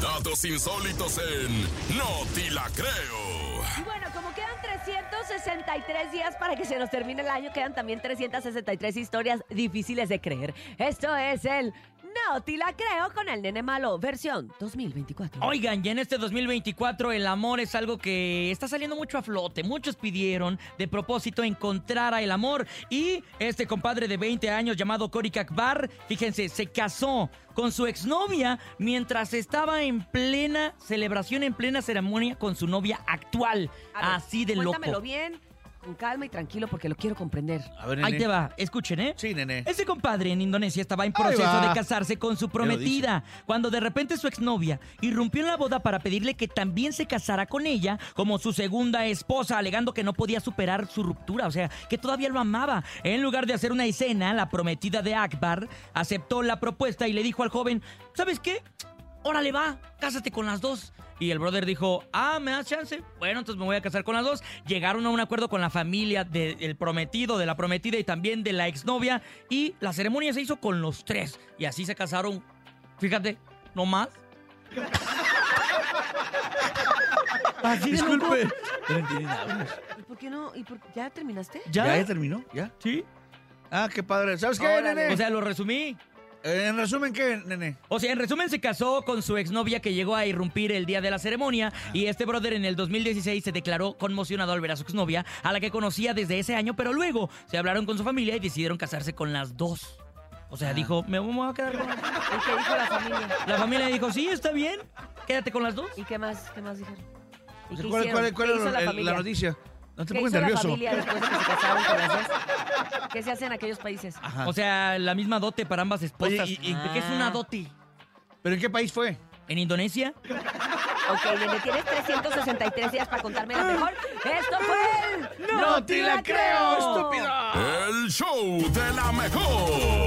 Datos insólitos en No Ti La Creo. Y bueno, como quedan 363 días para que se nos termine el año, quedan también 363 historias difíciles de creer. Esto es el No Ti La Creo con el Nene Malo, versión 2024. Oigan, ya en este 2024 el amor es algo que está saliendo mucho a flote. Muchos pidieron de propósito encontrar a el amor. Y este compadre de 20 años llamado Cory Akbar, fíjense, se casó con su exnovia mientras estaba en plena celebración, en plena ceremonia con su novia actual. Ver, Así de loco. Cuéntamelo bien, con calma y tranquilo, porque lo quiero comprender. A ver, Ahí te va, escuchen, ¿eh? Sí, nene. Ese compadre en Indonesia estaba en proceso de casarse con su prometida, cuando de repente su exnovia irrumpió en la boda para pedirle que también se casara con ella como su segunda esposa, alegando que no podía superar su ruptura, o sea, que todavía lo amaba. En lugar de hacer una escena, la prometida de Akbar aceptó la propuesta y le dijo al joven, ¿sabes qué? Órale va, cásate con las dos. Y el brother dijo, ah, ¿me das chance? Bueno, entonces me voy a casar con las dos. Llegaron a un acuerdo con la familia del prometido, de la prometida y también de la exnovia. Y la ceremonia se hizo con los tres. Y así se casaron, fíjate, no más. Así. Disculpe. No entendí nada. ¿Y por qué no? ¿Y por- ¿Ya terminaste? ¿Ya? ¿Ya? ¿Ya terminó? ¿Ya? ¿Sí? Ah, qué padre. ¿Sabes qué, Órale. nene? O sea, lo resumí. En resumen, ¿qué, nene? O sea, en resumen, se casó con su exnovia que llegó a irrumpir el día de la ceremonia. Y este brother en el 2016 se declaró conmocionado al ver a su exnovia, a la que conocía desde ese año, pero luego se hablaron con su familia y decidieron casarse con las dos. O sea, Ah. dijo, me voy a quedar con las dos. ¿Y qué dijo la familia? La familia dijo, sí, está bien, quédate con las dos. ¿Y qué más? ¿Qué más dijeron? ¿Y qué ¿Cuál, hicieron? cuál- cuál ¿Qué la noticia? No te ¿Qué pongas la nervioso. familia después de que se casaron con las dos? ¿Qué se hace en aquellos países? Ajá. O sea, la misma dote para ambas esposas. Oye, y- y- ¿Qué es una dote? ¿Pero en qué país fue? ¿En Indonesia? Ok, nene, tienes 363 días para contarme la mejor. Esto fue el... ¡No te la creo, estúpida! El show de la mejor.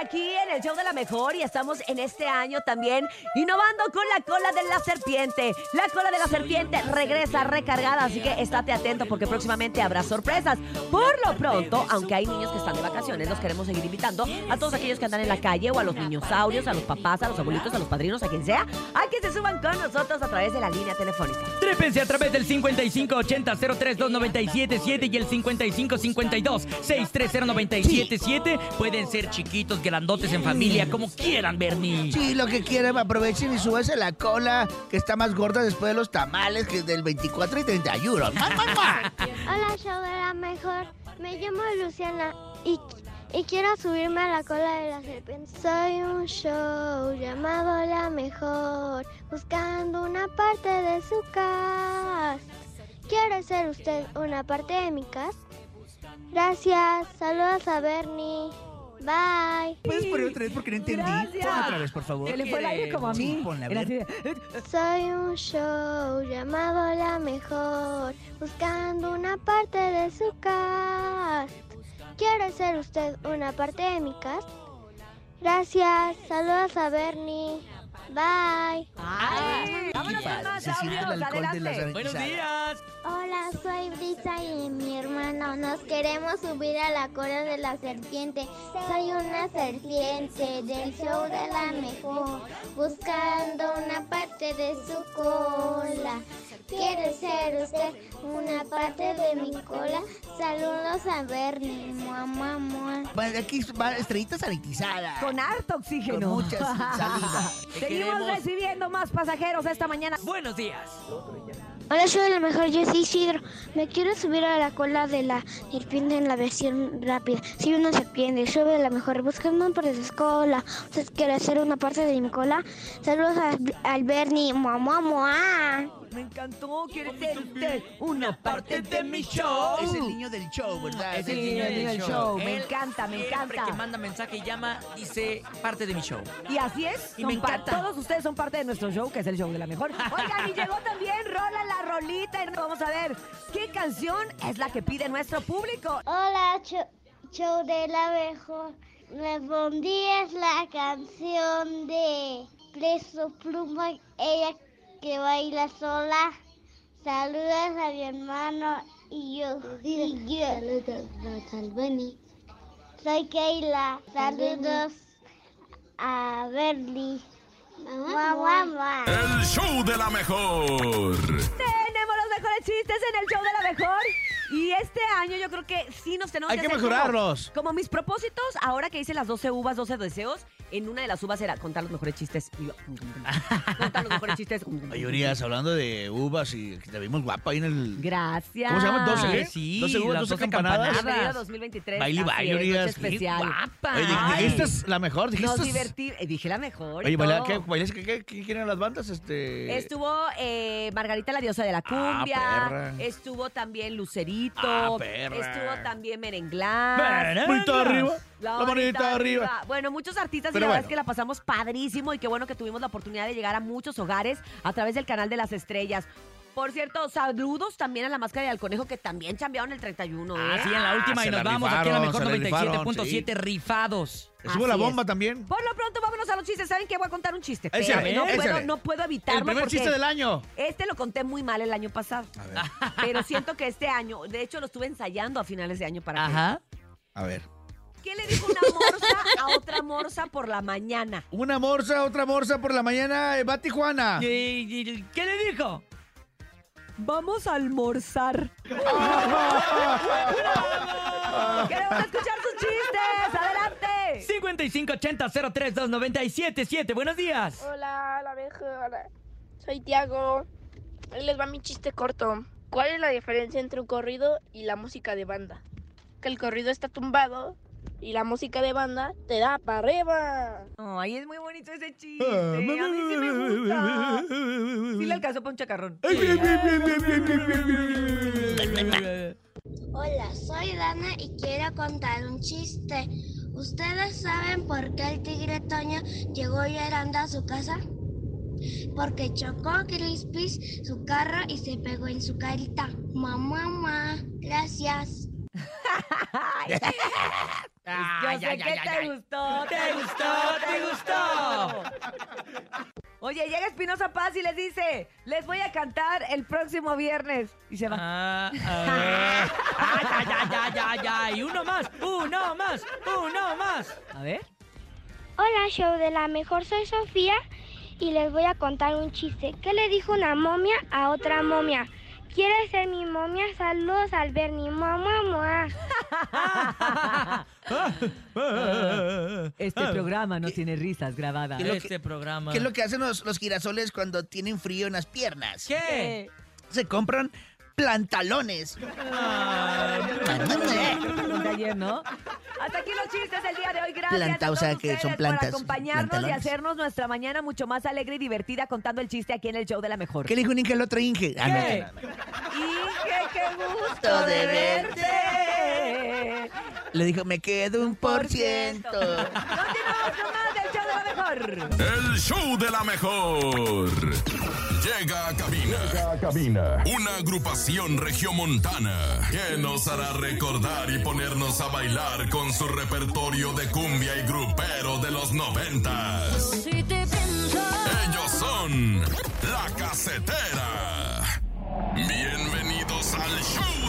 Aquí en el show de la mejor y estamos en este año también innovando con la cola de la serpiente. La cola de la serpiente regresa recargada, así que estate atento porque próximamente habrá sorpresas. Por lo pronto, aunque hay niños que están de vacaciones, los queremos seguir invitando a todos aquellos que andan en la calle o a los niñosaurios, a los papás, a los abuelitos, a los padrinos, a quien sea, a que se suban con nosotros a través de la línea telefónica. Trépense a través del 5580-032977 y el 5552-630-977. Pueden ser chiquitos, grandotes en familia, como quieran, Bernie. Sí, lo que quieran, aprovechen y súbase la cola, que está más gorda después de los tamales que del 24 y 31. ¡Mua, mua, mua! Hola, show de la mejor. Me llamo Luciana y, y quiero subirme a la cola de la serpiente. Soy un show llamado La Mejor, buscando una parte de su cast. ¿Quiere ser usted una parte de mi cast? Gracias, saludos a Bernie. Bye. ¿Puedes poner otra vez porque no entendí? Gracias. Pon otra vez, por favor. Se le fue el aire como a Sí, mí. ponla, a ver. Soy un show llamado La Mejor, buscando una parte de su cast. ¿Quiere ser usted una parte de mi cast? Gracias, saludos a Bernie. Bye. Ay, vámonos con más audios, adelante. Buenos días. Hola, soy Brisa y mi hermano. Nos queremos subir a la cola de la serpiente. Soy una serpiente del show de la mejor, buscando una parte de su cola. ¿Quiere ser usted una parte de mi cola? Saludos a Bernie. Mua. Bueno, aquí va estrellita sanitizada. Con harto oxígeno. Con mucha saliva. Te Seguimos queremos. recibiendo más pasajeros esta mañana. Buenos días. Hola, soy la mejor, yo soy Isidro. Me quiero subir a la cola de la serpiente en la versión rápida. Soy una serpiente, sube a la mejor, buscando por su cola. ¿Usted quiere hacer una parte de mi cola? Saludos a, al Bernie. Mua, mua, mua. Me encantó, quiere ser usted una parte de mi show. Es el niño del show, ¿verdad? Es el Sí, niño el del del show. show. Me Él encanta, me encanta. que manda mensaje y llama, dice parte de mi show. Y así es. Y me encanta. Todos ustedes son parte de nuestro show, que es el show de la mejor. Oigan, y llegó también Rola la Rolita. Y vamos a ver qué canción es la que pide nuestro público. Hola, show de la mejor. Respondí es la canción de Preso Pluma, ella que baila sola. Saludos a mi hermano y yo. Y yo. Saludos al Benny. Soy Keila. Saludos a Bernie. Guau, guau, guau. El show de la mejor. Chistes en el show de la mejor. Y este año yo creo que sí nos tenemos Hay que hacer como- mejorarlos. Como, mis propósitos, ahora que hice las 12 uvas, 12 deseos, en una de las uvas era contar los mejores chistes. Y yo, contar los mejores chistes. Oye, Urias, hablando de uvas y que te vimos guapa ahí en el... Gracias. ¿Cómo se llama? ¿12 qué? Sí, 12 uvas, las 12 12 campanadas. campanadas. Bienvenido 2023. Baile baile, Urias. especial. guapa. Oye, dijiste es la mejor, dijiste... Nos divertimos. Dije la mejor. Oye, baila-. ¿qué, bailas- qué, qué, qué quieren las bandas? Este... Estuvo eh, Margarita la diosa de la cumbia. perra. estuvo también Lucerito. Ah, perra. Estuvo también Merenglás. Manita arriba. La La manita arriba. Bueno, muchos artistas y Pero la verdad es que la pasamos padrísimo y qué bueno que tuvimos la oportunidad de llegar a muchos hogares a través del canal de las estrellas. Por cierto, saludos también a la máscara y al conejo que también chambearon el 31, ¿eh? Ah, sí, en la última se y nos la vamos aquí en la mejor rifaron, se la 97.7 rifados. Estuvo Así la bomba es. también. Por lo pronto, vámonos a los chistes. ¿Saben qué? Voy a contar un chiste. Échale, Espérame, no, échale. puedo, no puedo evitarlo El primer porque chiste del año. este lo conté muy mal el año pasado. A ver. Pero siento que este año, de hecho, lo estuve ensayando a finales de año para que- Ajá. A ver. ¿Qué le dijo una morsa a otra morsa por la mañana? Una morsa, otra morsa por la mañana, eh, va a Tijuana. ¿Y- y- ¿Qué le dijo? Vamos a almorzar. Queremos escuchar sus chistes. Adelante. 5580-032977. Buenos días. Hola, la mejor. Soy Tiago. Ahí les va mi chiste corto. ¿Cuál es la diferencia entre un corrido y la música de banda? Que el corrido está tumbado y la música de banda te da para arriba. Ay, es muy bonito ese chiste. A mí sí me gusta. Sí le alcanzó para un chacarrón. Hola, soy Dana y quiero contar un chiste. ¿Ustedes saben por qué el tigre Toño llegó llorando a su casa? Porque chocó Crispis su carro y se pegó en su carita. Mamá, mamá, gracias. Yo sé que te gustó. ¿Te gustó? ¿Te gustó? Oye, llega Espinosa Paz y les dice, les voy a cantar el próximo viernes. Y se va. Ah, a ver. Ay, ay, ay, ay, ay, ay. Uno más, uno más, uno más. A ver. Hola, show de la mejor, soy Sofía y les voy a contar un chiste. ¿Qué le dijo una momia a otra momia? ¿Quieres ser mi momia? Saludos al Bernie. Mamá, mamá. Este programa no tiene risas grabadas. ¿Qué es lo Este que- programa. ¿Qué es lo que hacen los, los girasoles cuando tienen frío en las piernas? ¿Qué? Se compran plantalones. Ayer, ¿no? Hasta aquí los chistes del día de hoy. Gracias Planta, a o todos sea, que son plantas, por acompañarnos y plantalones. hacernos nuestra mañana mucho más alegre y divertida contando el chiste aquí en el show de la mejor. ¿Qué le dijo un Inge al otro Inge? Ah, no, no, no. Inge, qué gusto de verte. Le dijo, me quedo un por ciento. Continuamos con más del show de la mejor. El show de la mejor. Llega a cabina. Una agrupación regiomontana que nos hará recordar y ponernos a bailar con su repertorio de cumbia y grupero de los noventas. Ellos son La Casetera. Bienvenidos al show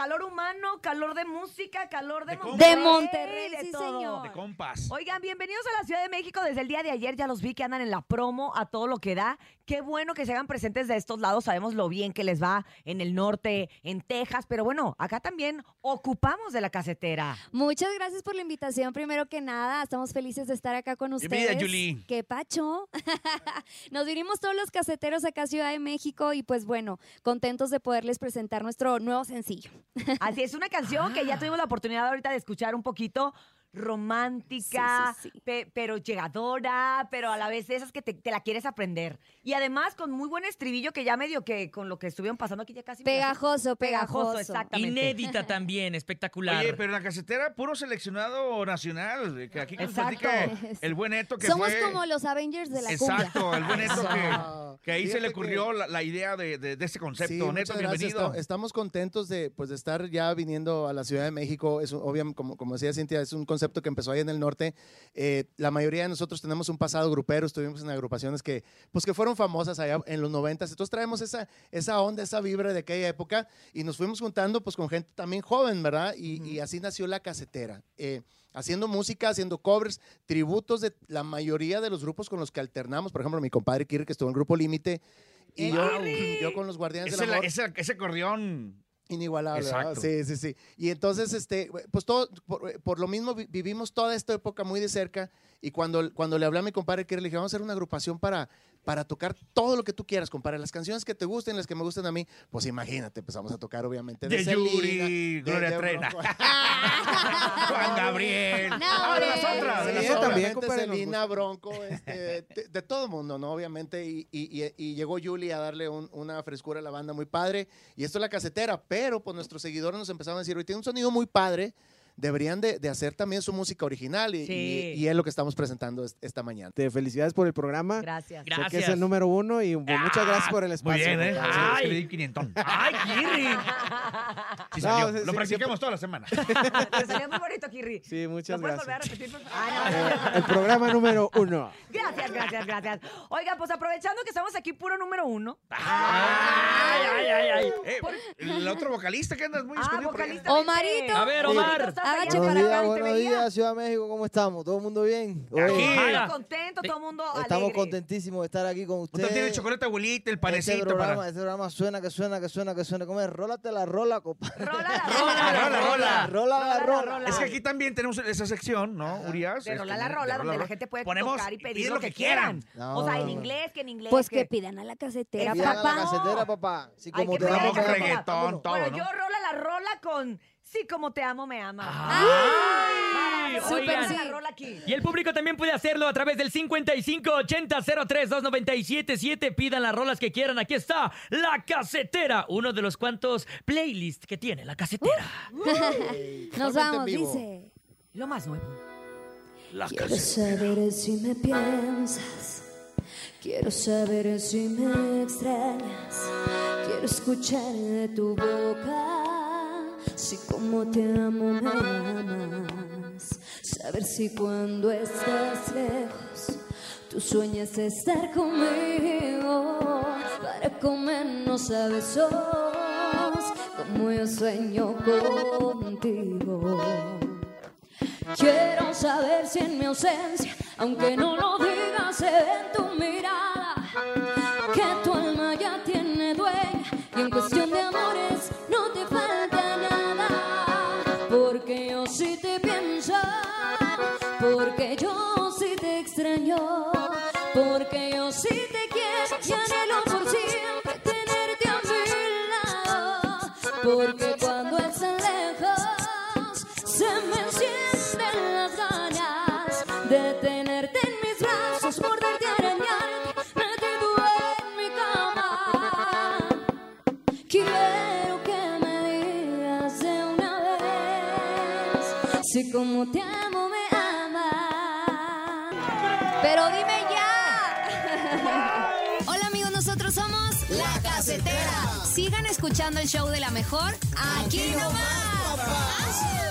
Calor humano, calor de música, calor de, De Monterrey. De Monterrey, de sí, todo. señor. De compas. Oigan, bienvenidos a la Ciudad de México. Desde el día de ayer ya los vi que andan en la promo a todo lo que da. Qué bueno que se hagan presentes de estos lados. Sabemos lo bien que les va en el norte, en Texas, pero bueno, acá también ocupamos de la casetera. Muchas gracias por la invitación. Primero que nada, estamos felices de estar acá con ustedes. Bienvenida, Julie. Qué pacho. Nos vinimos todos los caseteros acá a Ciudad de México y pues bueno, contentos de poderles presentar nuestro nuevo sencillo. Así es, una canción que ya tuvimos la oportunidad ahorita de escuchar un poquito romántica, Sí, sí, sí. pe- pero llegadora, pero a la vez de esas que te, te la quieres aprender. Y además con muy buen estribillo que ya medio que con lo que estuvieron pasando aquí ya casi... Pegajoso, Pegajoso, pegajoso. exactamente. Inédita también, espectacular. Oye, pero la casetera, puro seleccionado nacional. Que aquí nos Exacto. platica el buen Eto que Somos fue... como los Avengers de la cumbia. Exacto, el buen Eto que, ahí se le ocurrió la, la idea de, de, de ese concepto. Sí, Neto, bienvenido. Esta- Estamos contentos de, pues, de estar ya viniendo a la Ciudad de México. Es un- obviamente, como, como decía Cintia, es un concepto que empezó ahí en el norte. Eh, la mayoría de nosotros tenemos un pasado grupero, estuvimos en agrupaciones que, pues, que fueron famosas allá en los noventas. Entonces traemos esa, esa onda, esa vibra de aquella época y nos fuimos juntando pues, con gente también joven, ¿verdad? Y, y así nació La Casetera. Eh, haciendo música, haciendo covers, tributos de la mayoría de los grupos con los que alternamos. Por ejemplo, mi compadre Kirri, que estuvo en el grupo Límite. Y ¡Eh, yo, yo con los Guardianes Ese, del Amor. ese, ese acordeón. Inigualable. Sí, sí, sí. Y entonces, este, pues todo, por, por lo mismo vi- vivimos toda esta época muy de cerca y cuando, cuando le hablé a mi compadre que le dije, vamos a hacer una agrupación para, para tocar todo lo que tú quieras, compadre, las canciones que te gusten, las que me gusten a mí, pues imagínate, empezamos a tocar obviamente De Selena, Yuri, Gloria Treina. Bronco. Juan Gabriel. No, Ah, de las otras, de las Sí, otras. también, compadre, Selena, Bronco, este, de, de todo el mundo, ¿no? Obviamente, y, y- y- y llegó Julie a darle un- una frescura a la banda muy padre, y esto es la casetera, pero pues nuestros seguidores nos empezaron a decir, hoy tiene un sonido muy padre, deberían de, de hacer también su música original, y, Sí. y- y es lo que estamos presentando es- esta mañana. Te felicidades por el programa. Gracias. Sé que es Gracias. el número uno y pues, muchas gracias por el Muy espacio. bien, ¿eh? Ay. le di 500. ¡Ay, Kirri! Sí No, salió. sí, Lo sí, practicamos toda la semana. Te salió muy bonito, Kirri. Sí, muchas ¿Lo puedes volver a gracias. repetir, por? Ah, no. Eh, el programa número uno. Gracias, gracias, gracias. Oigan, pues aprovechando que estamos aquí puro número uno. ¡Ay, ay, ay, ay! Eh, el otro vocalista que andas muy Ah, escondido. Omarito. A ver, Omar. Para acá, buenos te veía. días, Ciudad de México, ¿cómo estamos? ¿Todo el mundo bien? Oye, Aquí. Ojalá. Contento, todo el mundo estamos contentísimos de estar aquí con Usted ustedes. tiene chocolate abuelita, el Este panecito programa, para... este programa suena, que suena, que suena, que suena. ¿Cómo es? Rólate la rola, compadre. Rola la Rola, rola. rola, rola. Rola la rola. Es que aquí también tenemos esa sección, ¿no, Urias? De Este, rola la rola, donde la gente puede Ponemos tocar y pedir lo que quieran. No. O sea, en inglés, que en inglés. Pues que pidan a la casetera, Pidan a la papá. casetera, papá. Si Hay como te amas. reggaetón, todo, Bueno, ¿no? yo rola la rola con Sí, como te amo, me amas. ¡Ay! Súper Oigan. sí. la rola aquí. Y el público también puede hacerlo a través del 5580-032977. Pidan las rolas que quieran. Aquí está La Casetera, uno de los cuantos playlists que tiene La Casetera. Nos Totalmente vamos, en vivo. dice. Lo más nuevo. Quiero saber si me piensas. Quiero saber si me extrañas. Quiero escuchar de tu boca. Si como te amo me amas. Saber si cuando estás lejos. Tú sueñas estar conmigo para comernos a besos como yo sueño contigo. Quiero saber si en mi ausencia, aunque no lo digas, se ve en tu mirada que tu alma ya tiene dueña y en cuestión de amores como te amo me amas. Pero dime ya. Hola amigos, nosotros somos La Casetera. Sigan escuchando el show de la mejor aquí nomás.